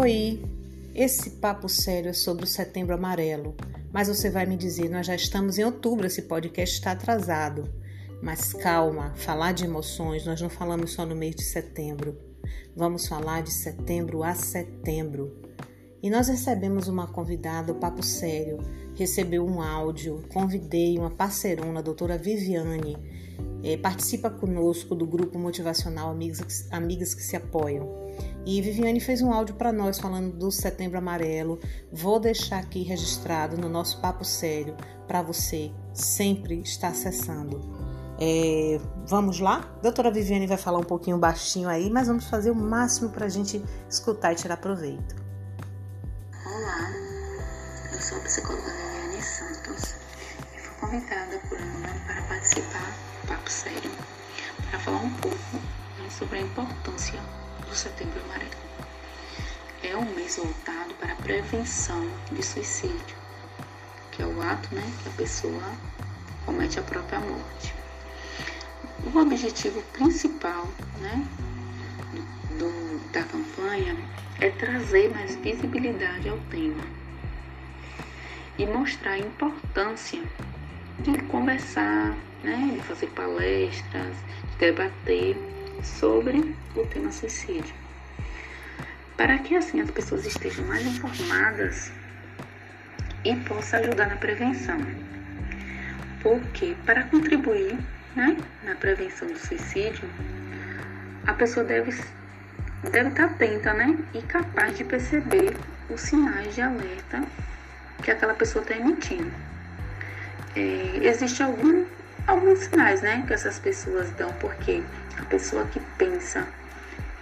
Oi, esse papo sério é sobre o Setembro Amarelo, mas você vai me dizer, nós já estamos em outubro, esse podcast está atrasado. Mas calma, falar de emoções, nós não falamos só no mês de setembro. Vamos falar de setembro a setembro. E nós recebemos uma convidada, o Papo Sério, recebeu um áudio, convidei uma parceirona, a doutora Viviane, é, participa conosco do grupo motivacional Amigas, Amigas que se Apoiam. E Viviane fez um áudio para nós falando do Setembro Amarelo. Vou deixar aqui registrado no nosso papo sério para você sempre estar acessando. É, vamos lá? A doutora Viviane vai falar um pouquinho baixinho aí, mas vamos fazer o máximo para a gente escutar e tirar proveito. Olá, eu sou a psicóloga Viviane Santos e fui convidada por Ana para participar do Papo Sério para falar um pouco né, sobre a importância do Setembro Amarelo. É um mês voltado para a prevenção de suicídio, que é o ato né, que a pessoa comete a própria morte. O objetivo principal né, do, da campanha é trazer mais visibilidade ao tema e mostrar a importância de conversar, né, de fazer palestras, de debater sobre o tema suicídio. Para que assim as pessoas estejam mais informadas e possam ajudar na prevenção. Porque para contribuir né, na prevenção do suicídio, a pessoa deve, deve estar atenta né, e capaz de perceber os sinais de alerta que aquela pessoa está emitindo. É, existe algum, alguns sinais né, que essas pessoas dão, porque a pessoa que pensa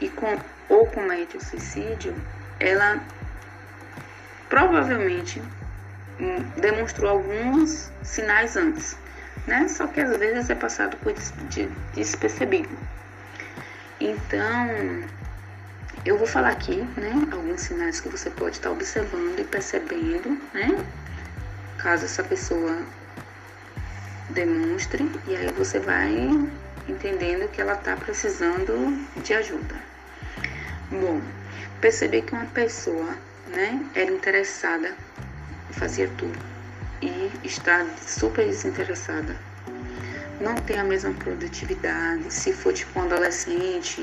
e com, ou comete o suicídio, ela provavelmente hum, demonstrou alguns sinais antes, né? Só que às vezes é passado por despercebido. Então, eu vou falar aqui, né, alguns sinais que você pode estar observando e percebendo, né? Caso essa pessoa demonstre, e aí você vai entendendo que ela está precisando de ajuda. Bom, perceber que uma pessoa né, era interessada, fazia tudo e está super desinteressada. Não tem a mesma produtividade, se for tipo um adolescente,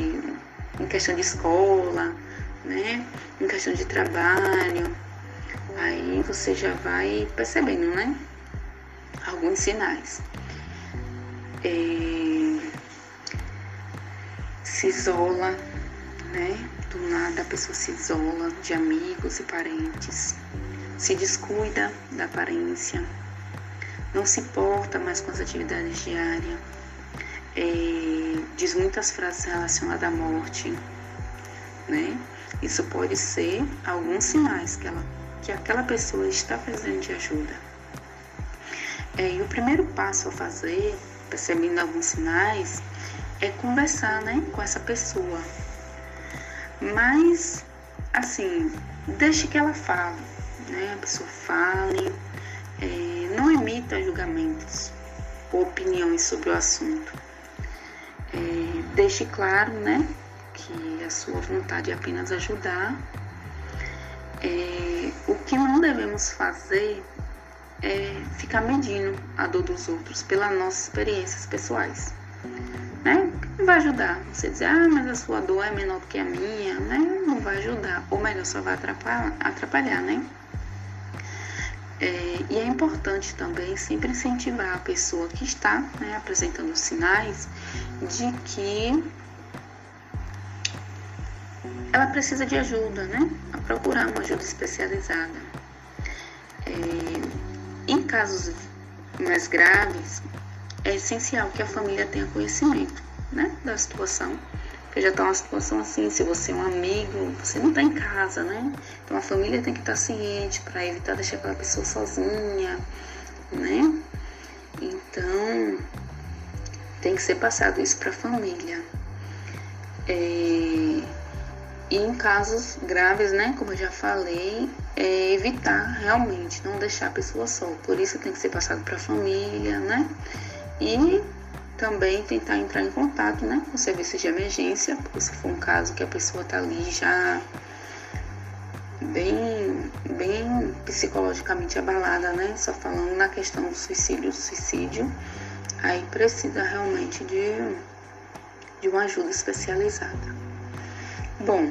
em questão de escola, né, em questão de trabalho, aí você já vai percebendo, né, alguns sinais. É, se isola, né? Do nada a pessoa se isola de amigos e parentes, se descuida da aparência, não se importa mais com as atividades diárias, diz muitas frases relacionadas à morte, né? Isso pode ser alguns sinais que, ela, que aquela pessoa está precisando de ajuda. É, e o primeiro passo a fazer, percebendo alguns sinais, é conversar, né, com essa pessoa. Mas, assim, deixe que ela fale, né? A pessoa fale, é, não emita julgamentos ou opiniões sobre o assunto. Deixe claro, né, que a sua vontade é apenas ajudar. É, o que não devemos fazer é ficar medindo a dor dos outros pelas nossas experiências pessoais né? Não vai ajudar. Você dizer, ah, mas a sua dor é menor do que a minha, né? Não vai ajudar. Ou melhor, só vai atrapalhar, atrapalhar né? É, e é importante também sempre incentivar a pessoa que está né, apresentando sinais de que ela precisa de ajuda, né? A procurar uma ajuda especializada. É, em casos mais graves, é essencial que a família tenha conhecimento né, da situação. Porque já está uma situação assim, se você é um amigo, você não está em casa, né? Então a família tem que estar tá ciente para evitar deixar aquela pessoa sozinha, né? Então tem que ser passado isso para a família. É, e em casos graves, né, como eu já falei, é evitar realmente, não deixar a pessoa só. Por isso tem que ser passado para a família, né? e também tentar entrar em contato né, com o serviço de emergência, porque se for um caso que a pessoa está ali já bem, bem psicologicamente abalada, né? Só falando na questão do suicídio, suicídio, aí precisa realmente de, de uma ajuda especializada. Bom,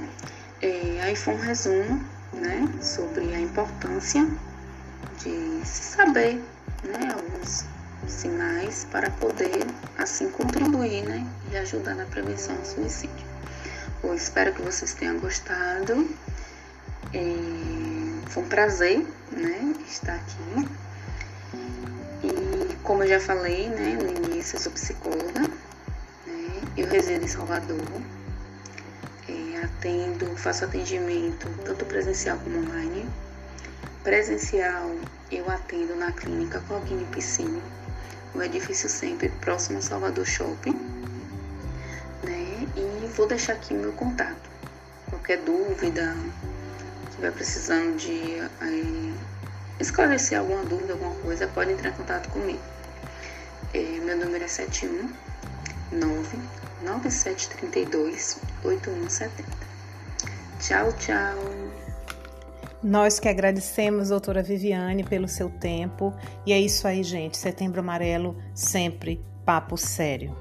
é, aí foi um resumo, né, sobre a importância de se saber, né, alguns sinais para poder assim contribuir, né, e ajudar na prevenção do suicídio. Eu espero que vocês tenham gostado. É, foi um prazer, né, estar aqui. E como eu já falei, né, no início, eu sou psicóloga. Né, eu resido em Salvador. É, atendo, faço atendimento tanto presencial como online. Presencial eu atendo na clínica Cogni Piscina, no edifício sempre próximo ao Salvador Shopping. Né, e vou deixar aqui o meu contato. Qualquer dúvida, estiver precisando de aí, esclarecer alguma dúvida, alguma coisa, pode entrar em contato comigo. É, meu número é 71 9732 8170. Tchau, tchau. Nós que agradecemos, doutora Viviane, pelo seu tempo. E é isso aí, gente. Setembro Amarelo, sempre papo sério.